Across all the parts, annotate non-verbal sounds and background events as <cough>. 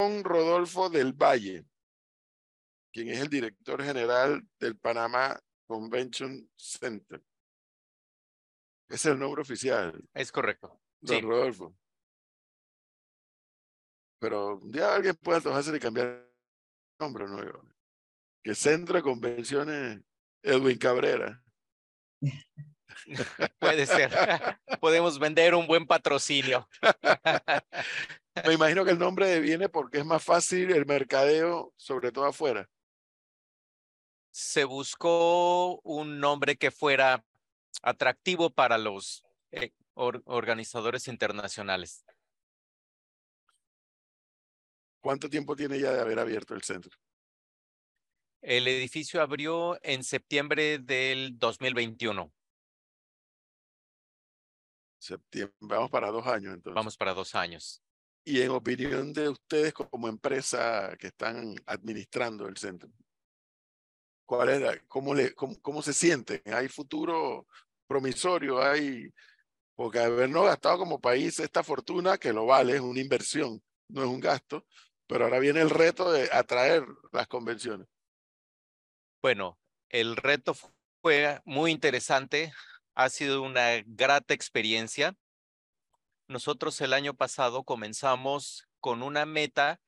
Rodolfo del Valle, quien es el director general del Panamá Convention Center. Es el nombre oficial. Es correcto. Don Sí. Rodolfo. Pero un día alguien puede antojarse de cambiar el nombre, ¿no? Que Centro de Convenciones Edwin Cabrera. <laughs> Puede ser. <laughs> Podemos vender un buen patrocinio. <laughs> Me imagino que el nombre viene porque es más fácil el mercadeo, sobre todo afuera. Se buscó un nombre que fuera atractivo para los eh, or- organizadores internacionales. ¿Cuánto tiempo tiene ya de haber abierto el centro? El edificio abrió en septiembre del 2021. Septiembre. Vamos para dos años entonces. Vamos para dos años. Y en opinión de ustedes como empresa que están administrando el centro, ¿cuál es la- cómo, le, cómo, cómo se sienten? ¿Hay futuro promisorio? ¿Hay, porque habernos gastado como país esta fortuna, que lo vale, es una inversión, no es un gasto, pero ahora viene el reto de atraer las convenciones. Bueno, el reto fu- fue muy interesante. Ha sido una grata experiencia. Nosotros el año pasado comenzamos con una meta.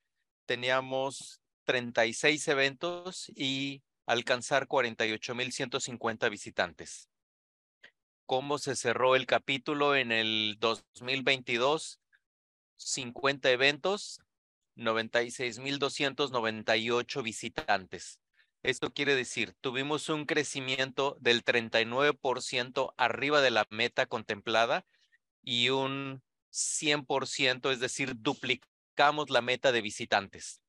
Teníamos 36 eventos y alcanzar 48.150 visitantes. ¿Cómo se cerró el capítulo en el 2022? 50 eventos, 96.298 visitantes. Esto quiere decir, tuvimos un crecimiento del 39% arriba de la meta contemplada y un 100%, es decir, duplicamos la meta de visitantes.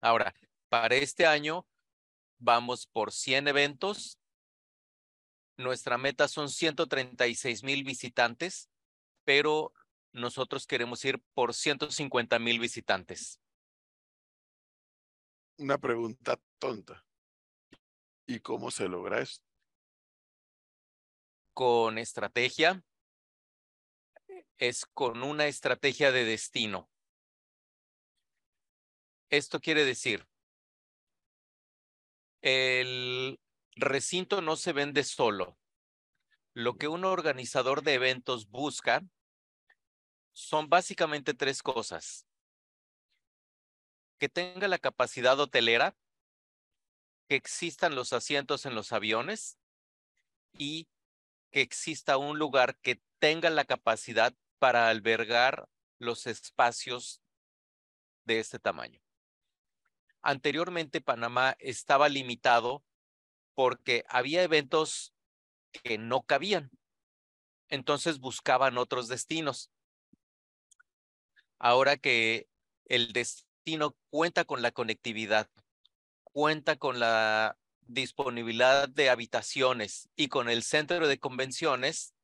Ahora, para este año vamos por 100 eventos. Nuestra meta son 136 mil visitantes, pero nosotros queremos ir por 150 mil visitantes. Una pregunta tonta. ¿Y cómo se logra eso? con estrategia es con una estrategia de destino. Esto quiere decir, el recinto no se vende solo. Lo que un organizador de eventos busca son básicamente tres cosas. Que tenga la capacidad hotelera, que existan los asientos en los aviones y que exista un lugar que tenga la capacidad para albergar los espacios de este tamaño. Anteriormente Panamá estaba limitado porque había eventos que no cabían. Entonces buscaban otros destinos. Ahora que el destino cuenta con la conectividad, cuenta con la disponibilidad de habitaciones y con el centro de convenciones,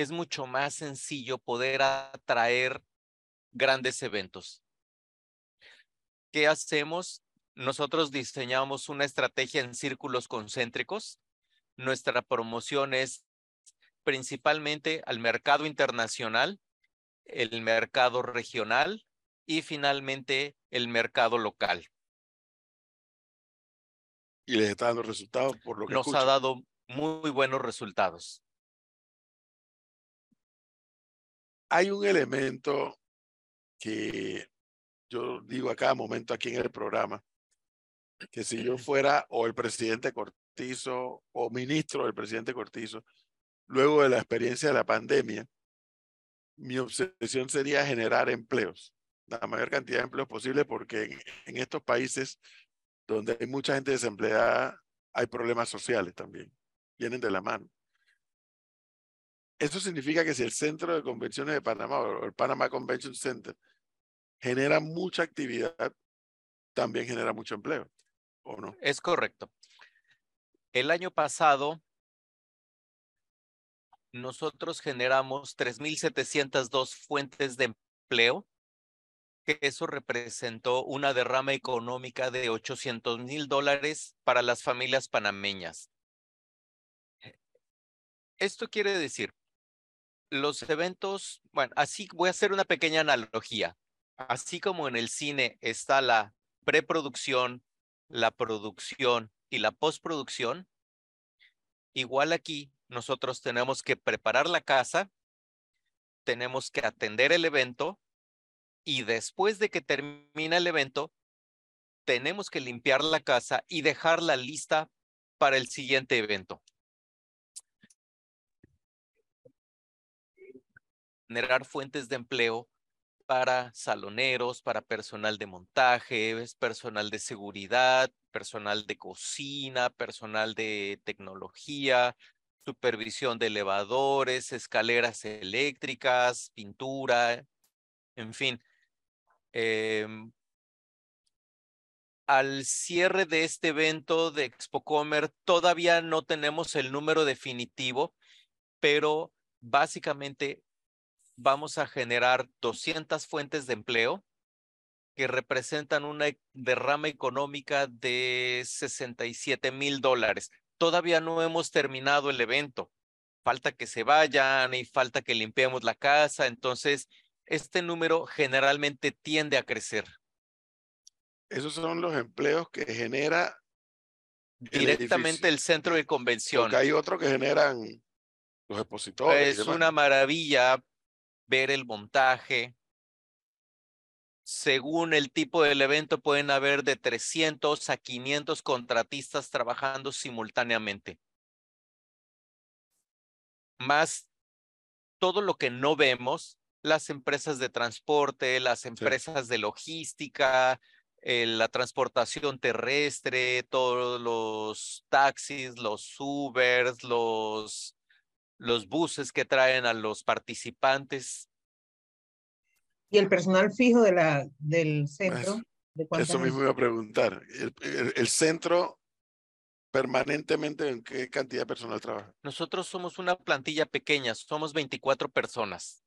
es mucho más sencillo poder atraer grandes eventos. ¿Qué hacemos? Nosotros diseñamos una estrategia en círculos concéntricos. Nuestra promoción es principalmente al mercado internacional, el mercado regional y finalmente el mercado local. Y les está dando resultados por lo que Nos ha dado muy buenos resultados. Hay un elemento que yo digo a cada momento aquí en el programa, que si yo fuera o el presidente Cortizo o ministro del presidente Cortizo, luego de la experiencia de la pandemia, mi obsesión sería generar empleos, la mayor cantidad de empleos posible, porque en, en estos países donde hay mucha gente desempleada, hay problemas sociales también, vienen de la mano. Eso significa que si el Centro de Convenciones de Panamá o el Panama Convention Center genera mucha actividad, también genera mucho empleo, ¿o no? Es correcto. El año pasado, nosotros generamos 3.702 fuentes de empleo, que eso representó una derrama económica de 800 mil dólares para las familias panameñas. Esto quiere decir, los eventos, bueno, así voy a hacer una pequeña analogía. Así como en el cine está la preproducción, la producción y la postproducción, igual aquí nosotros tenemos que preparar la casa, tenemos que atender el evento y después de que termina el evento, tenemos que limpiar la casa y dejarla lista para el siguiente evento. Generar fuentes de empleo para saloneros, para personal de montaje, personal de seguridad, personal de cocina, personal de tecnología, supervisión de elevadores, escaleras eléctricas, pintura, en fin. Em, al cierre de este evento de ExpoComer todavía no tenemos el número definitivo, pero básicamente vamos a generar 200 fuentes de empleo que representan una e, derrama económica de 67 mil dólares. Todavía no hemos terminado el evento. Falta que se vayan y falta que limpiemos la casa. Entonces, este número generalmente tiende a crecer. Esos son los empleos que genera directamente el, centro de convención. Porque hay otros que generan los expositores. Es una maravilla ver el montaje. Según el tipo del evento, pueden haber de 300 a 500 contratistas trabajando simultáneamente. Más todo lo que no vemos, las empresas de transporte, las empresas de logística, eh, la transportación terrestre, todos los taxis, los Ubers, los los buses que traen a los participantes. ¿Y el personal fijo de la, del centro? eso mismo iba a preguntar. El, centro permanentemente en qué cantidad de personal trabaja? Nosotros somos una plantilla pequeña, somos 24 personas.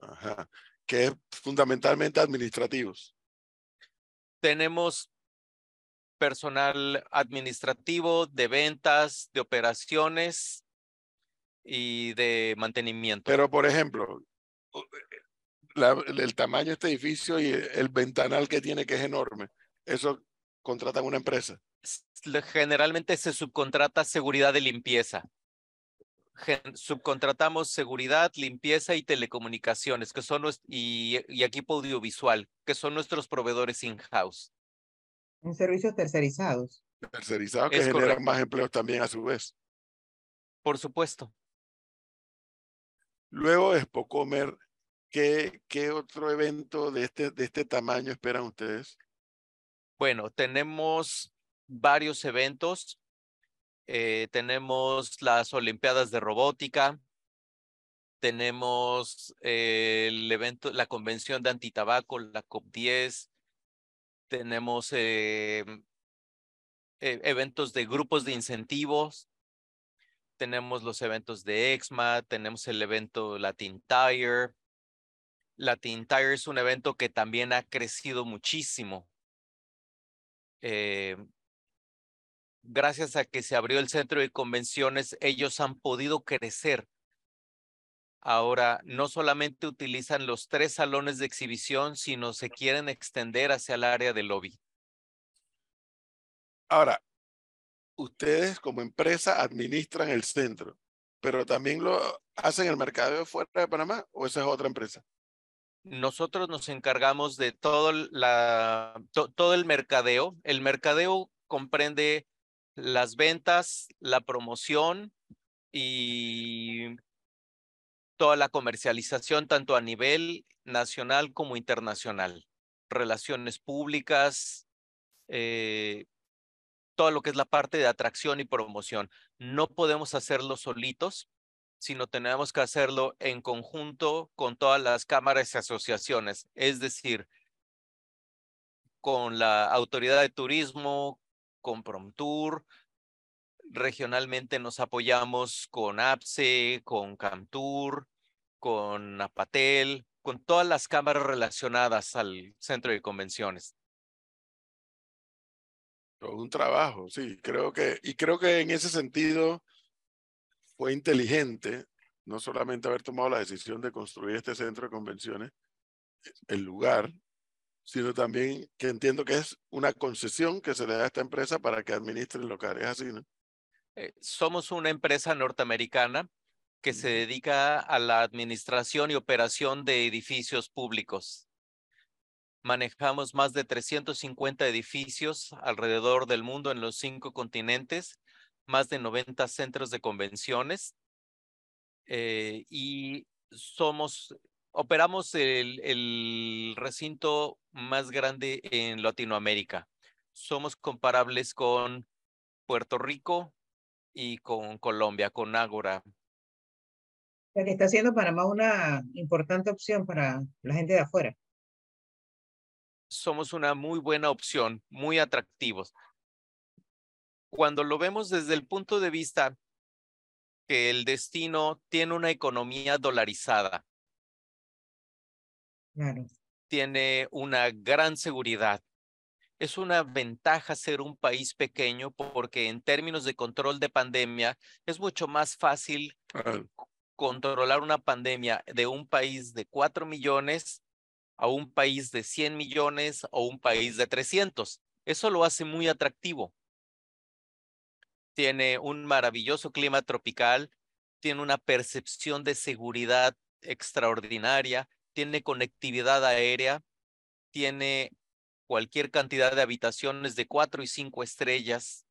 Ajá. Que es fundamentalmente administrativos. Tenemos personal administrativo, de ventas, de operaciones, y de mantenimiento. Pero, por ejemplo, el tamaño de este edificio y el ventanal que tiene, que es enorme, eso contratan una empresa. Generalmente se subcontrata seguridad de limpieza. subcontratamos seguridad, limpieza y telecomunicaciones, que son y, y equipo audiovisual, que son nuestros proveedores in-house. En servicios tercerizados. Tercerizados que generan más empleos también a su vez. Por supuesto. Luego de Spocomer, ¿qué, ¿qué otro evento de este, de este tamaño esperan ustedes? Bueno, tenemos varios eventos. Eh, tenemos las Olimpiadas de Robótica. Tenemos eh, el evento, la Convención de Antitabaco, la COP10. Tenemos eh, eventos de grupos de incentivos tenemos los eventos de EXMA, tenemos el evento Latin Tire. Latin Tire es un evento que también ha crecido muchísimo. Eh, gracias a que se abrió el centro de convenciones, ellos han podido crecer. Ahora, no solamente utilizan los tres salones de exhibición, sino se quieren extender hacia el área de lobby. Ahora, ustedes como empresa administran el centro, pero también lo hacen el mercado fuera de Panamá o esa es otra empresa? Nosotros nos encargamos de todo, el mercadeo. El mercadeo comprende las ventas, la promoción y toda la comercialización, tanto a nivel nacional como internacional. Relaciones públicas, eh, todo lo que es la parte de atracción y promoción. No podemos hacerlo solitos, sino tenemos que hacerlo en conjunto con todas las cámaras y asociaciones, es decir, con la autoridad de turismo, con Promtour, regionalmente nos apoyamos con APSE, con Camtour, con Apatel, con todas las cámaras relacionadas al centro de convenciones un trabajo, sí, creo que, y creo que en ese sentido fue inteligente no solamente haber tomado la decisión de construir este centro de convenciones, el lugar, sino también que entiendo que es una concesión que se le da a esta empresa para que administre el local. Es así, ¿no? Eh, somos una empresa norteamericana que se dedica a la administración y operación de edificios públicos. Manejamos más de 350 edificios alrededor del mundo en los cinco continentes, más de 90 centros de convenciones eh, y somos, operamos el, recinto más grande en Latinoamérica. Somos comparables con Puerto Rico y con Colombia, con Ágora. Que está haciendo Panamá una importante opción para la gente de afuera. Somos una muy buena opción, muy atractivos. Cuando lo vemos desde el punto de vista que el destino tiene una economía dolarizada, Claro. tiene una gran seguridad. Es una ventaja ser un país pequeño porque en términos de control de pandemia es mucho más fácil controlar una pandemia de un país de 4 millones a un país de 100 millones o un país de 300. Eso lo hace muy atractivo. Tiene un maravilloso clima tropical, tiene una percepción de seguridad extraordinaria, tiene conectividad aérea, tiene cualquier cantidad de habitaciones de cuatro y cinco estrellas.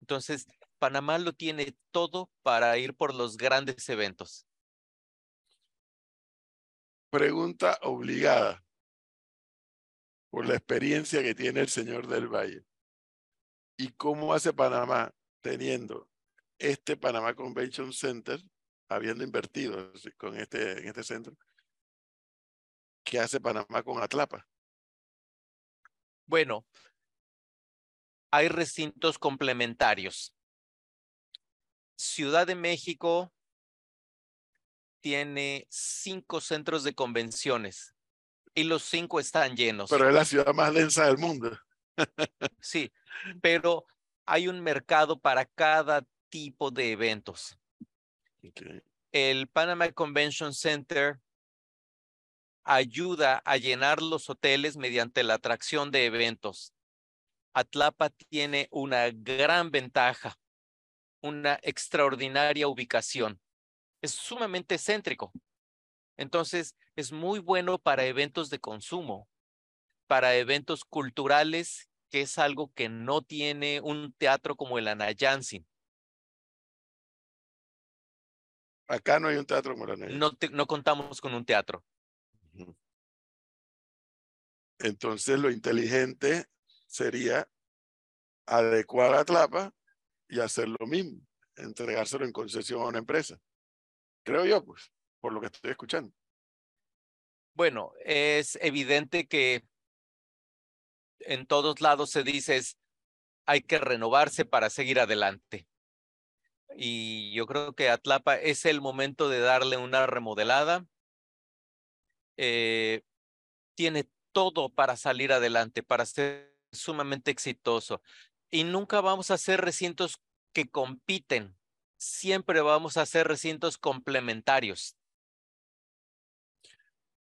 Entonces, Panamá lo tiene todo para ir por los grandes eventos. Pregunta obligada por la experiencia que tiene el señor del Valle. ¿Y cómo hace Panamá teniendo este Panamá Convention Center, habiendo invertido con este, en este centro? ¿Qué hace Panamá con Atlapa? Bueno, hay recintos complementarios. Ciudad de México tiene cinco centros de convenciones y los cinco están llenos. Pero es la ciudad más densa del mundo. <laughs> Sí, pero hay un mercado para cada tipo de eventos. El Panama Convention Center ayuda a llenar los hoteles mediante la atracción de eventos. Atlapa tiene una gran ventaja, una extraordinaria ubicación. Es sumamente céntrico. Entonces, es muy bueno para eventos de consumo, para eventos culturales, que es algo que no tiene un teatro como el Anayansi. Acá no hay un teatro morano. No, te- no contamos con un teatro. Entonces lo inteligente sería adecuar a Atlapa y hacer lo mismo, entregárselo en concesión a una empresa. Creo yo, pues, por lo que estoy escuchando. Bueno, es evidente que en todos lados se dice es, hay que renovarse para seguir adelante. Y yo creo que Atlapa es el momento de darle una remodelada. Eh, tiene todo para salir adelante, para ser sumamente exitoso. Y nunca vamos a hacer recintos que compiten. Siempre vamos a hacer recintos complementarios.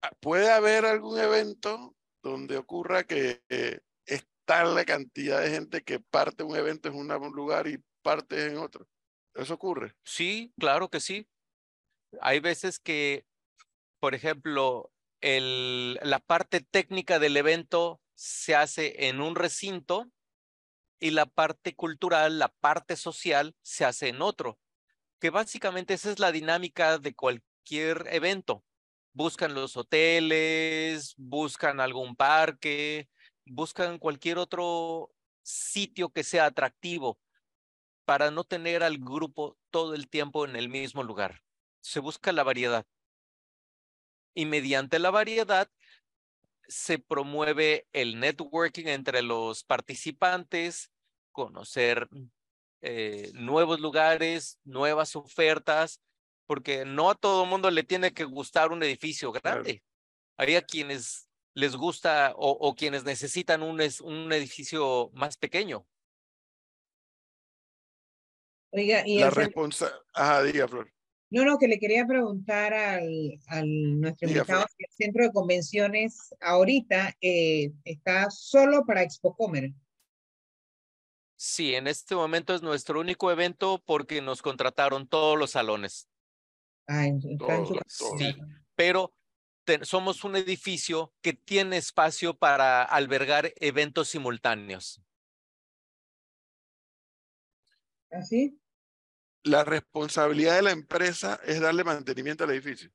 Ah, ¿Puede haber algún evento donde ocurra que eh, es tal la cantidad de gente que parte un evento en un lugar y parte en otro? Eso ocurre. Sí, claro que sí. Hay veces que, por ejemplo, el, la parte técnica del evento se hace en un recinto y la parte cultural, la parte social se hace en otro, que básicamente esa es la dinámica de cualquier evento. Buscan los hoteles, buscan algún parque, buscan cualquier otro sitio que sea atractivo para no tener al grupo todo el tiempo en el mismo lugar. Se busca la variedad. Y mediante la variedad se promueve el networking entre los participantes, conocer eh, nuevos lugares, nuevas ofertas, porque no a todo mundo le tiene que gustar un edificio grande. Hay a quienes les gusta o, o quienes necesitan un, es- un edificio más pequeño. Oiga, y La el centro, responsa... Ajá, diga, Flor. No, no, que le quería preguntar al, al nuestro Diga, invitado si el centro de convenciones ahorita eh, está solo para Expocomer. Sí, en este momento es nuestro único evento porque nos contrataron todos los salones, Ah, en- está en su Todos, todos. capacidad. pero te- somos un edificio que tiene espacio para albergar eventos simultáneos. ¿Así? La responsabilidad de la empresa es darle mantenimiento al edificio.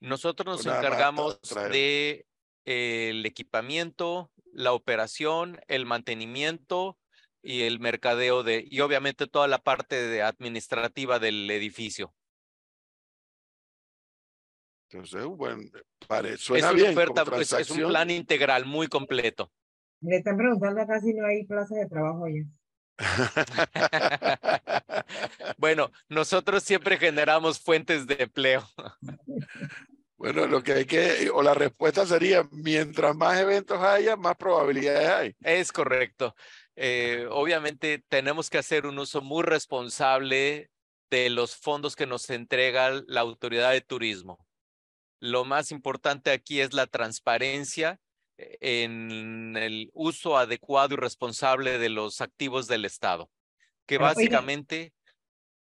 Nosotros nos encargamos de eh, el equipamiento, la operación, el mantenimiento y el mercadeo de, y obviamente toda la parte de administrativa del edificio. Entonces, bueno, pare- suena es una bien oferta, es- es, un plan integral muy completo. Le están preguntando acá si no hay plazas de trabajo allá. <laughs> bueno, nosotros siempre generamos fuentes de empleo. <laughs> Bueno, lo que hay que, o la respuesta sería, mientras más eventos haya, más probabilidades hay. Es correcto. Eh, obviamente tenemos que hacer un uso muy responsable de los fondos que nos entrega la autoridad de turismo. Lo más importante aquí es la transparencia eh, en el uso adecuado y responsable de los activos del Estado, que básicamente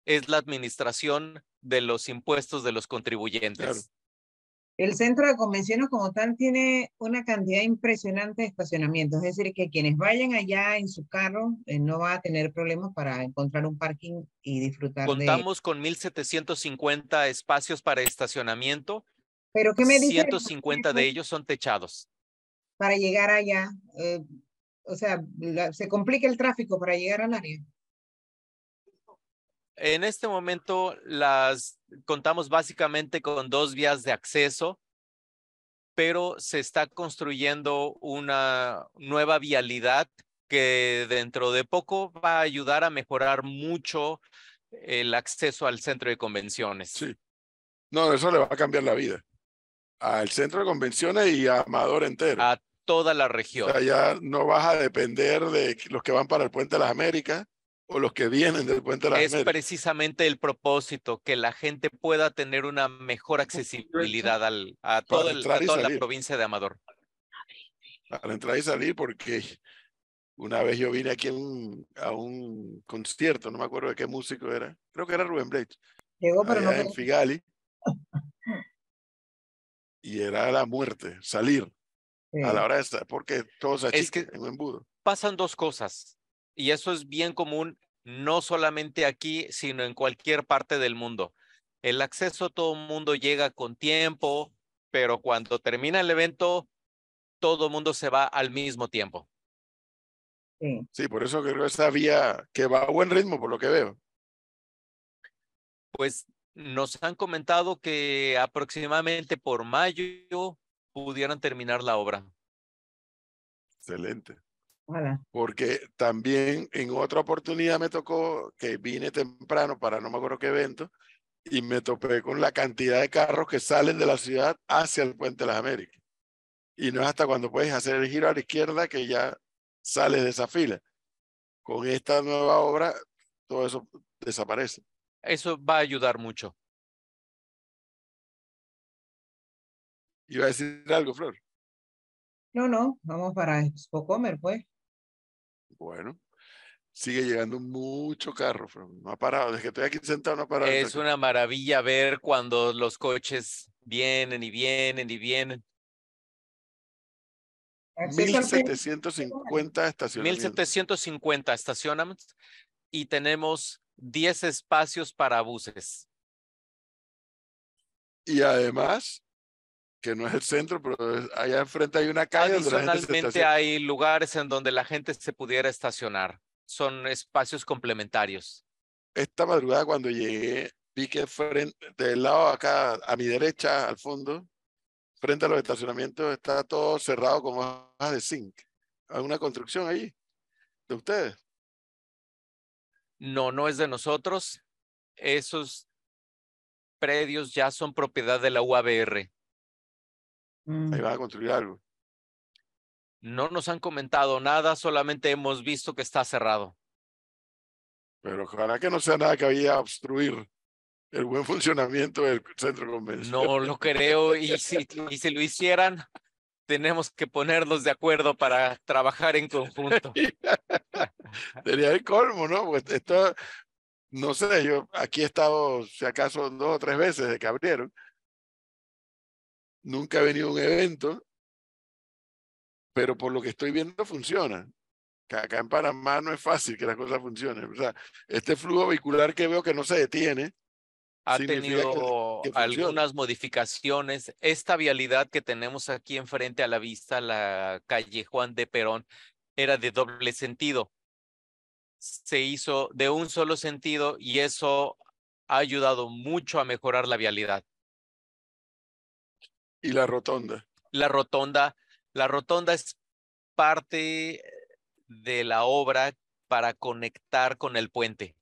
es la administración de los impuestos de los contribuyentes. El centro de convenciones como tal tiene una cantidad impresionante de estacionamientos, es decir, que quienes vayan allá en su carro eh, no va a tener problemas para encontrar un parking y disfrutar de... Contamos con 1.750 espacios para estacionamiento Pero ¿qué me dice 150 de ellos son techados. para llegar allá? Eh, o sea, la- se complica el tráfico para llegar al área. En este momento las contamos básicamente con dos vías de acceso, pero se está construyendo una nueva vialidad que dentro de poco va a ayudar a mejorar mucho el acceso al centro de convenciones. Sí. No, eso le va a cambiar la vida. Al centro de convenciones y a Amador entero. A toda la O región. sea, ya no vas a depender de los que van para el Puente de las Américas o los que vienen del Puente de las Es precisamente el propósito, que la gente pueda tener una mejor accesibilidad al, a, todo el- a toda la provincia de Amador. Para entrar y salir, porque una vez yo vine aquí a un, a un concierto, no me acuerdo de qué músico era, creo que era Rubén Blake, Llegó, pero no en. Figali. <laughs> Y era la muerte, salir Sí. a la hora de sa- porque todo se Es que- en un embudo. Pasan dos cosas, y eso es bien común, no solamente aquí, sino en cualquier parte del mundo. El acceso todo el mundo llega con tiempo, pero cuando termina el evento, todo el mundo se va al mismo tiempo. Sí. Por eso creo que esa vía que va a buen ritmo, por lo que veo. Pues nos han comentado que aproximadamente por mayo pudieran terminar la obra. Excelente. Ojalá. Porque también en otra oportunidad me tocó que vine temprano para no me acuerdo qué evento y me topé con la cantidad de carros que salen de la ciudad hacia el Puente de las Américas. Y no es hasta cuando puedes hacer el giro a la izquierda que ya sales de esa fila. Con esta nueva obra, todo eso desaparece. Eso va a ayudar mucho. Iba a decir algo, Flor. No, no, vamos para Expocomer, pues. Bueno, sigue llegando mucho carro. No ha parado. Desde que estoy aquí sentado, no ha parado. Es una maravilla ver cuando los coches vienen y vienen y vienen. Acceso al centro. 1750 estacionamientos. 1750 estacionamientos y tenemos 10 espacios para buses. Y además, que no es el centro, pero allá enfrente hay una calle Adicionalmente hay lugares en donde la gente se pudiera estacionar. Son espacios complementarios. Esta madrugada cuando llegué, vi que frente, del lado acá, a mi derecha, al fondo, frente a los estacionamientos, está todo cerrado con hojas de zinc. Hay una construcción allí, de ustedes. No, no es de nosotros. Esos predios ya son propiedad de la UABR. Mm, Ahí van a construir algo. No nos han comentado nada, solamente hemos visto que está cerrado. Pero ojalá que no sea nada que vaya a obstruir el buen funcionamiento del centro comercial. No lo creo y si, y si lo hicieran, tenemos que ponernos de acuerdo para trabajar en conjunto. <laughs> Sería el colmo, ¿no? Pues esto, no sé, yo aquí he estado, si acaso, dos o tres veces de que abrieron. Nunca he venido a un evento, pero por lo que estoy viendo funciona. Que acá en Panamá no es fácil que las cosas funcionen. O sea, este flujo vehicular que veo que no se detiene, ha que- tenido que funciona. algunas modificaciones. Esta vialidad que tenemos aquí enfrente a la vista, la calle Juan de Perón, era de doble sentido. Se hizo de un solo sentido y eso ha ayudado mucho a mejorar la vialidad. Y la rotonda. La rotonda, la rotonda es parte de la obra para conectar con el puente.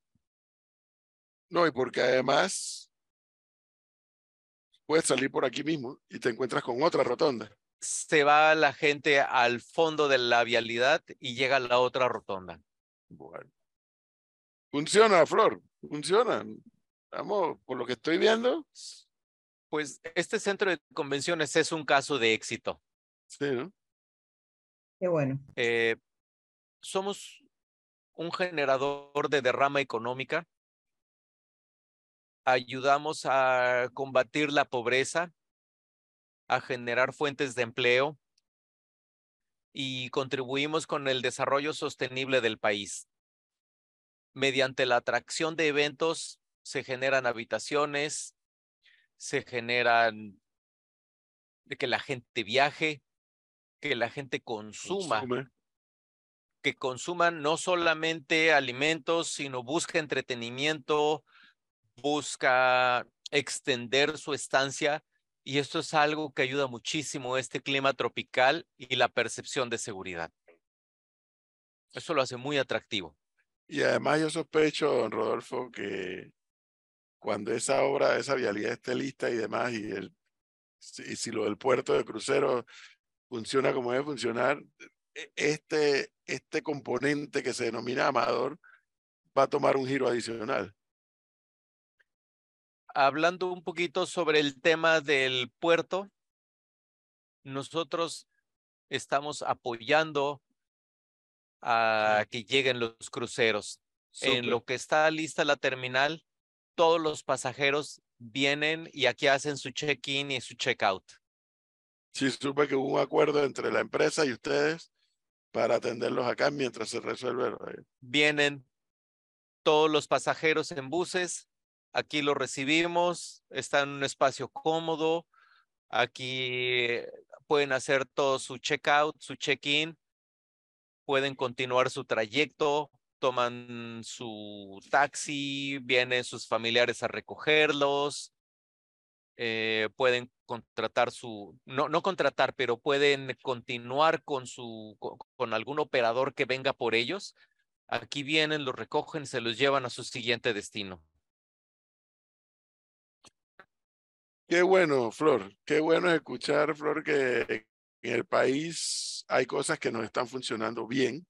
No, y porque además puedes salir por aquí mismo y te encuentras con otra rotonda. Se va la gente al fondo de la vialidad y llega a la otra rotonda. Bueno. Funciona, Flor, funciona. Vamos, por lo que estoy viendo, Pues este centro de convenciones es un caso de éxito. sí, ¿no? Qué bueno. Eh, somos un generador de derrama económica. Ayudamos a combatir la pobreza, a generar fuentes de empleo y contribuimos con el desarrollo sostenible del país. Mediante la atracción de eventos se generan habitaciones, se generan de que la gente viaje, que la gente consuma Consume. que consuman no solamente alimentos, sino busca entretenimiento, busca extender su estancia y esto es algo que ayuda muchísimo este clima tropical y la percepción de seguridad. Eso lo hace muy atractivo. Y además yo sospecho, don Rodolfo, que cuando esa obra, esa vialidad esté lista y demás, y, el, si, y si lo del puerto de crucero funciona como debe funcionar, e- este, este componente que se denomina Amador va a tomar un giro adicional. Hablando un poquito sobre el tema del puerto, nosotros estamos apoyando a que lleguen los cruceros. En lo que está lista la terminal, todos los pasajeros vienen y aquí hacen su check-in y su check-out. Sí, supe que hubo un acuerdo entre la empresa y ustedes para atenderlos acá mientras se resuelve. Vienen todos los pasajeros en buses, aquí los recibimos, están en un espacio cómodo, aquí pueden hacer todo su check-out, su check-in, pueden continuar su trayecto, toman su taxi, vienen sus familiares a recogerlos, eh, pueden contratar su, no, no contratar, pero pueden continuar con su, co- con algún operador que venga por ellos. Aquí vienen, los recogen, se los llevan a su siguiente destino. Qué bueno, Flor. Qué bueno es escuchar, Flor, que en el país hay cosas que nos están funcionando bien,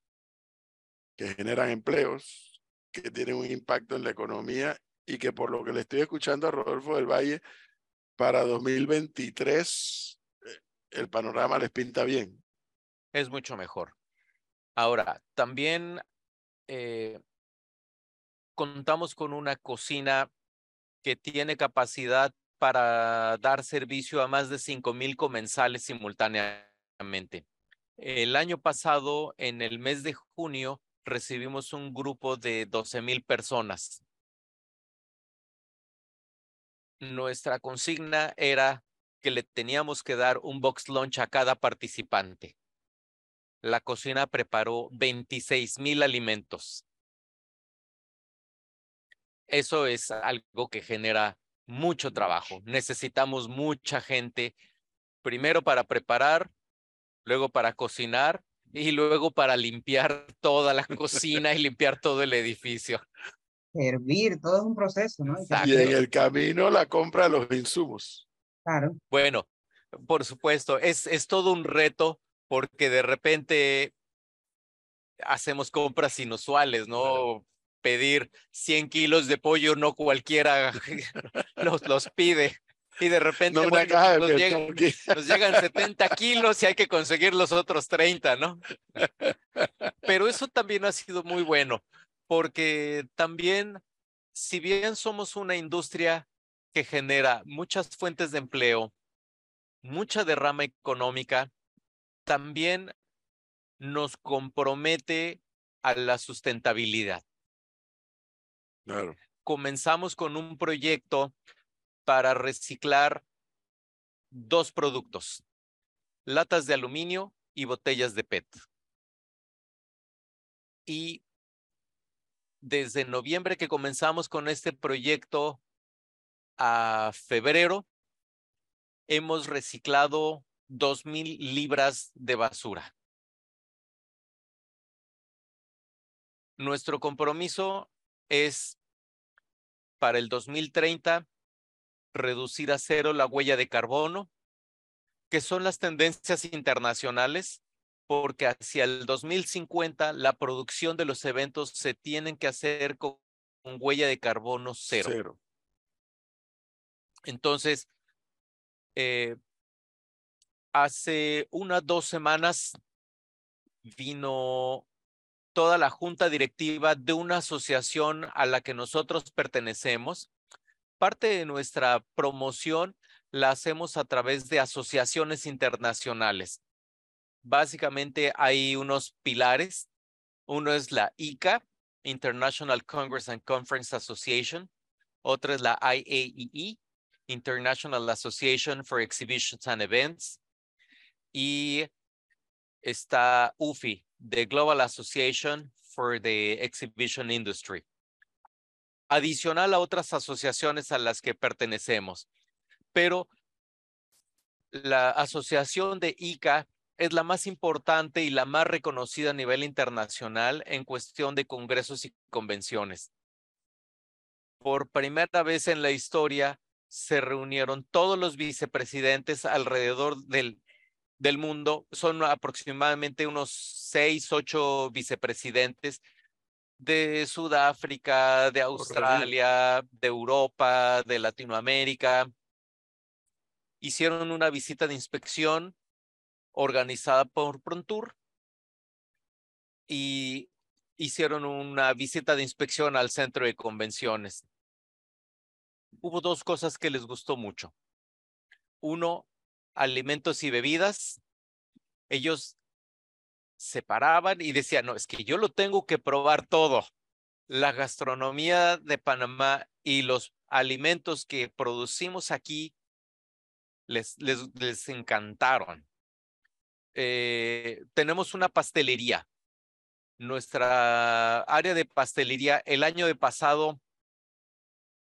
que generan empleos, que tienen un impacto en la economía y que por lo que le estoy escuchando a Rodolfo del Valle, para 2023 eh, el panorama les pinta bien. Es mucho mejor. Ahora, también eh, contamos con una cocina que tiene capacidad para dar servicio a más de 5,000 comensales simultáneamente. El año pasado, en el mes de junio, recibimos un grupo de 12,000 personas. Nuestra consigna era que le teníamos que dar un box lunch a cada participante. La cocina preparó 26,000 alimentos. Eso es algo que genera mucho trabajo. Necesitamos mucha gente, primero para preparar, luego para cocinar y luego para limpiar toda la cocina y limpiar todo el edificio. Servir, todo es un proceso, ¿no? Exacto. Y en el camino la compra de los insumos. Claro, Bueno, por supuesto, es, es todo un reto porque de repente hacemos compras inusuales, ¿no? pedir 100 kilos de pollo, no cualquiera <laughs> los, los pide. Y de repente No una bueno, caja de nos, llegan, nos llegan 70 kilos y hay que conseguir los otros 30, ¿no? Pero eso también ha sido muy bueno, porque también, si bien somos una industria que genera muchas fuentes de empleo, mucha derrama económica, también nos compromete a la sustentabilidad. Claro. Comenzamos con un proyecto para reciclar dos productos, latas de aluminio y botellas de PET. Y desde noviembre que comenzamos con este proyecto a febrero, hemos reciclado 2.000 libras de basura. Nuestro compromiso es para el 2030 reducir a cero la huella de carbono, que son las tendencias internacionales, porque hacia el 2050 la producción de los eventos se tienen que hacer con huella de carbono cero. Cero. Entonces, eh, hace unas dos semanas vino toda la junta directiva de una asociación a la que nosotros pertenecemos. Parte de nuestra promoción la hacemos a través de asociaciones internacionales. Básicamente hay unos pilares. Uno es la ICA, International Congress and Conference Association. Otra es la IAEE, International Association for Exhibitions and Events. Y está UFI, the Global Association for the Exhibition Industry. Adicional a otras asociaciones a las que pertenecemos. Pero la asociación de ICA es la más importante y la más reconocida a nivel internacional en cuestión de congresos y convenciones. Por primera vez en la historia se reunieron todos los vicepresidentes alrededor del, mundo. Son aproximadamente unos seis, ocho vicepresidentes de Sudáfrica, de Australia, de Europa, de Latinoamérica. Hicieron una visita de inspección organizada por Prontour y hicieron una visita de inspección al centro de convenciones. Hubo dos cosas que les gustó mucho. Uno, alimentos y bebidas. Ellos separaban y decían, no, es que yo lo tengo que probar todo. La gastronomía de Panamá y los alimentos que producimos aquí les, les, les encantaron. Eh, tenemos una pastelería. Nuestra área de pastelería el año pasado,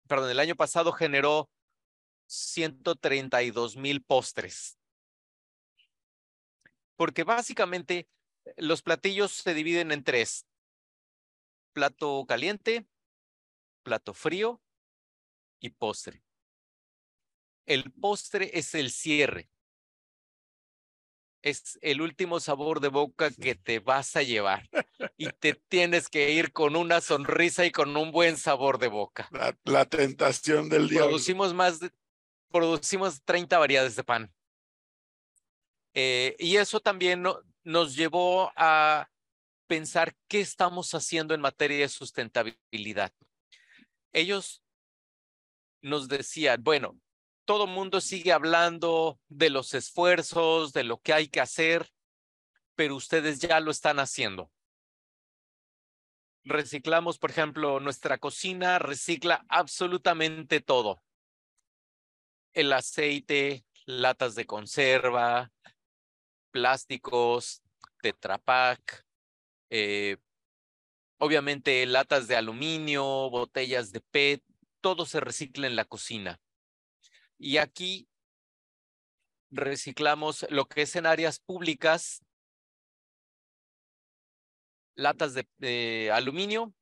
perdón, el año pasado generó 132 mil postres. Porque básicamente los platillos se dividen en tres. Plato caliente, plato frío y postre. El postre es el cierre. Es el último sabor de boca que te vas a llevar <laughs> y te tienes que ir con una sonrisa y con un buen sabor de boca. La, la tentación del diablo. Producimos más de, producimos 30 variedades de pan. Eh, y eso también no, nos llevó a pensar qué estamos haciendo en materia de sustentabilidad. Ellos nos decían, bueno, todo mundo sigue hablando de los esfuerzos, de lo que hay que hacer, pero ustedes ya lo están haciendo. Reciclamos, por ejemplo, nuestra cocina recicla absolutamente todo. El aceite, latas de conserva, plásticos, tetrapack, eh, obviamente latas de aluminio, botellas de PET, todo se recicla en la cocina. Y aquí reciclamos lo que es en áreas públicas, latas de, de aluminio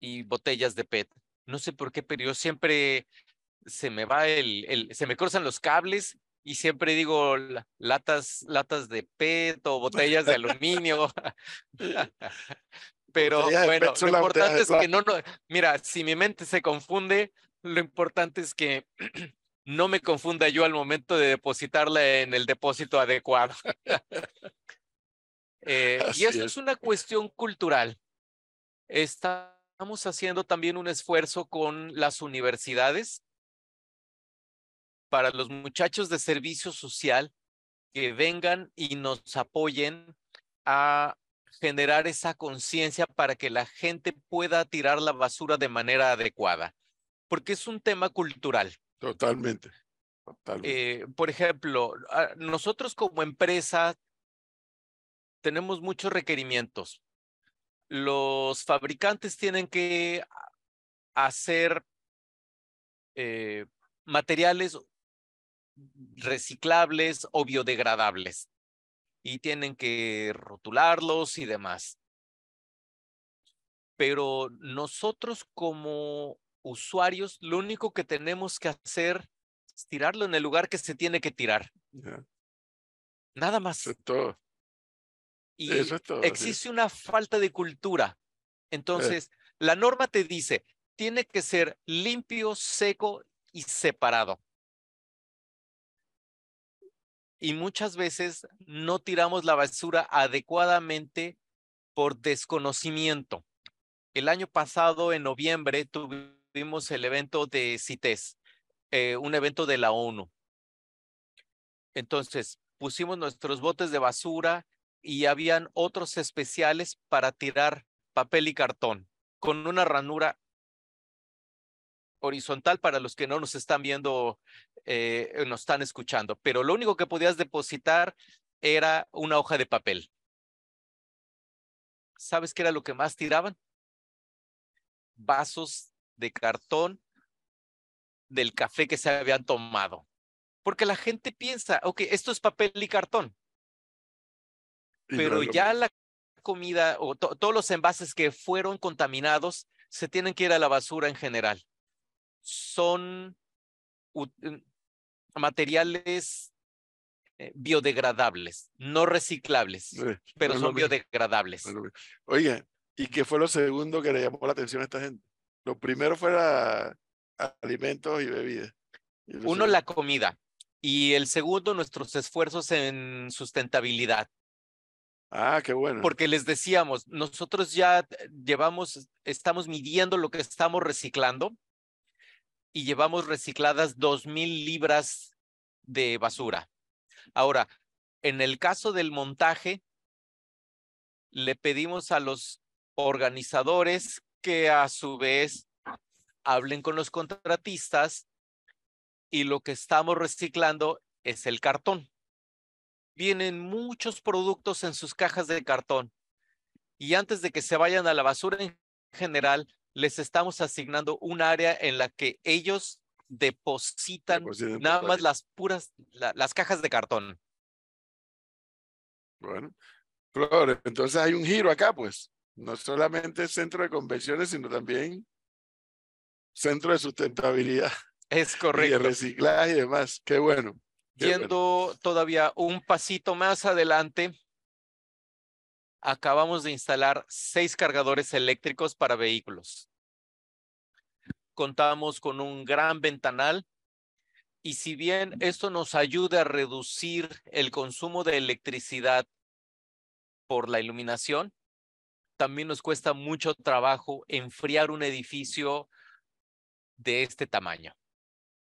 y botellas de PET. No sé por qué, pero yo siempre se me va el, el se me cruzan los cables y siempre digo latas, latas de PET o botellas de aluminio. <laughs> <laughs> Pero bueno, lo importante es que no, no, mira, si mi mente se confunde, lo importante es que <clears throat> no me confunda yo al momento de depositarla en el depósito adecuado. <laughs> Eh, y eso es. es una cuestión cultural. Estamos haciendo también un esfuerzo con las universidades para los muchachos de servicio social que vengan y nos apoyen a generar esa conciencia para que la gente pueda tirar la basura de manera adecuada, porque es un tema cultural. Totalmente. Totalmente. Eh, por ejemplo, nosotros como empresa tenemos muchos requerimientos. Los fabricantes tienen que hacer eh, materiales reciclables o biodegradables y tienen que rotularlos y demás. Pero nosotros como usuarios, lo único que tenemos que hacer es tirarlo en el lugar que se tiene que tirar. Ya, Nada más. Eso es todo. Y Eso es todo. así es. existe una falta de cultura. Entonces, la norma te dice, tiene que ser limpio, seco y separado. Y muchas veces no tiramos la basura adecuadamente por desconocimiento. El año pasado, en noviembre, tuvimos el evento de CITES, eh, un evento de la ONU. Entonces, pusimos nuestros botes de basura y habían otros especiales para tirar papel y cartón con una ranura horizontal para los que no nos están viendo, eh, nos están escuchando, pero lo único que podías depositar era una hoja de papel. ¿Sabes qué era lo que más tiraban? Vasos de cartón del café que se habían tomado. Porque la gente piensa, ok, esto es papel y cartón, pero ya la comida o to- todos los envases que fueron contaminados se tienen que ir a la basura en general. Son materiales eh, biodegradables, no reciclables, Sí, pero son biodegradables. Oiga, ¿y qué fue lo segundo que le llamó la atención a esta gente? Lo primero fuera alimentos y bebidas. Y Uno, segundo- la comida. Y el segundo, nuestros esfuerzos en sustentabilidad. Ah, qué bueno. Porque les decíamos, nosotros ya eh, llevamos, estamos midiendo lo que estamos reciclando y llevamos recicladas dos mil libras de basura. Ahora, en el caso del montaje, le pedimos a los organizadores que a su vez hablen con los contratistas y lo que estamos reciclando es el cartón. Vienen muchos productos en sus cajas de cartón y antes de que se vayan a la basura en general, les estamos asignando un área en la que ellos depositan nada más las puras, la- las cajas de cartón. Bueno, Flor, entonces hay un giro acá, pues. No solamente centro de convenciones, sino también centro de sustentabilidad Es <laughs> y de correcto. reciclaje y demás. Qué bueno. qué bueno. Yendo todavía un pasito más adelante, acabamos de instalar seis cargadores eléctricos para vehículos. Contamos con un gran ventanal y si bien esto nos ayuda a reducir el consumo de electricidad por la iluminación, también nos cuesta mucho trabajo enfriar un edificio de este tamaño.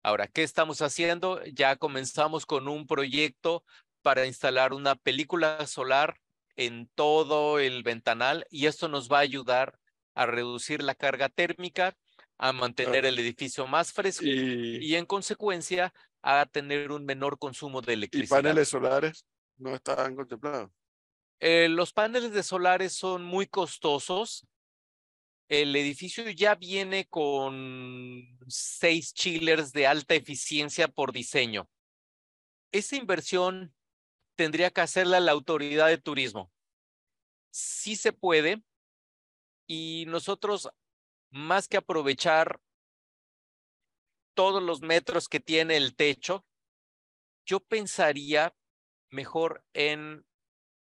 Ahora, ¿qué estamos haciendo? Ya comenzamos con un proyecto para instalar una película solar en todo el ventanal y esto nos va a ayudar a reducir la carga térmica, a mantener el edificio más fresco Y, y en consecuencia a tener un menor consumo de y electricidad. paneles solares no estaban contemplados. Eh, los paneles de solares son muy costosos. El edificio ya viene con seis chillers de alta eficiencia por diseño. Esa inversión tendría que hacerla la autoridad de turismo. Sí se puede y nosotros, más que aprovechar todos los metros que tiene el techo, yo pensaría mejor en,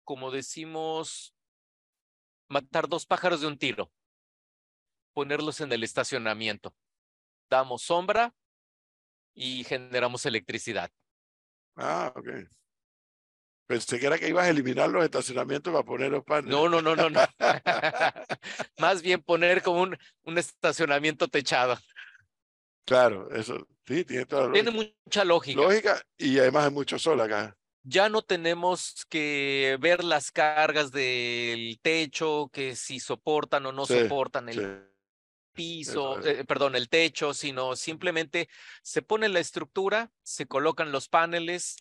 como decimos, matar dos pájaros de un tiro. Ponerlos en el estacionamiento. Damos sombra y generamos electricidad. Ah, ok. Pensé que era que ibas a eliminar los estacionamientos para poner los paneles. No, no, no, no, no. <laughs> Más bien poner como un, un estacionamiento techado. Claro, eso, sí, tiene toda la Tiene lógica. mucha lógica. Lógica, y además hay mucho sol acá. Ya no tenemos que ver las cargas del techo, que si soportan o no Sí, soportan el Sí. piso, eh, perdón, el techo, sino simplemente se pone la estructura, se colocan los paneles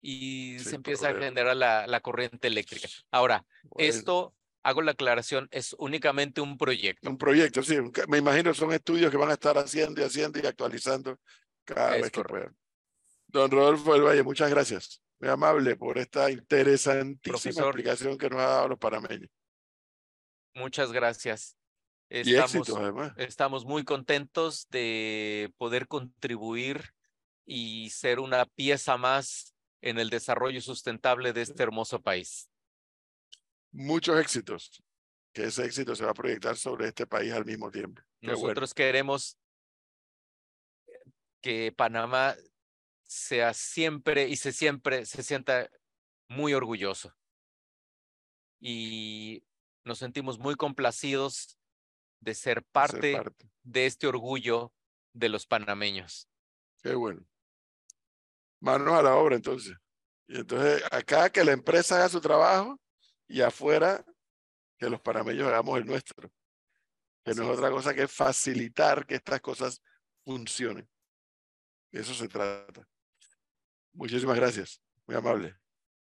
y Sin se empieza a generar la, la corriente eléctrica. Ahora, Bueno, esto, hago la aclaración, es únicamente un proyecto. Un proyecto, sí. Me imagino son estudios que van a estar haciendo y haciendo y actualizando cada Es vez que correcto. puedan. Don Rodolfo del Valle, muchas gracias. Muy amable por esta interesantísima Profesor. explicación que nos ha dado los panameños. Muchas gracias. Y Estamos, éxitos, además. estamos muy contentos de poder contribuir y ser una pieza más en el desarrollo sustentable de este hermoso país. Muchos éxitos. Que ese éxito se va a proyectar sobre este país al mismo tiempo. Qué bueno. Nosotros queremos que Panamá sea siempre y se siempre se sienta muy orgulloso. Y nos sentimos muy complacidos de ser Ser parte parte. de este orgullo de los panameños. Qué bueno. Manos a la obra, entonces. Y entonces, acá que la empresa haga su trabajo y afuera que los panameños hagamos el nuestro. Que no es es. otra cosa que facilitar que estas cosas funcionen. De eso se trata. Muchísimas gracias. Muy amable.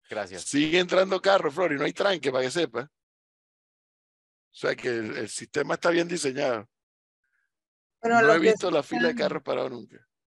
Gracias. Sigue entrando carro, Flor, y no hay tranque para que sepa. O sea que el, el sistema está bien diseñado. Bueno, no he visto la fila de carros parado nunca.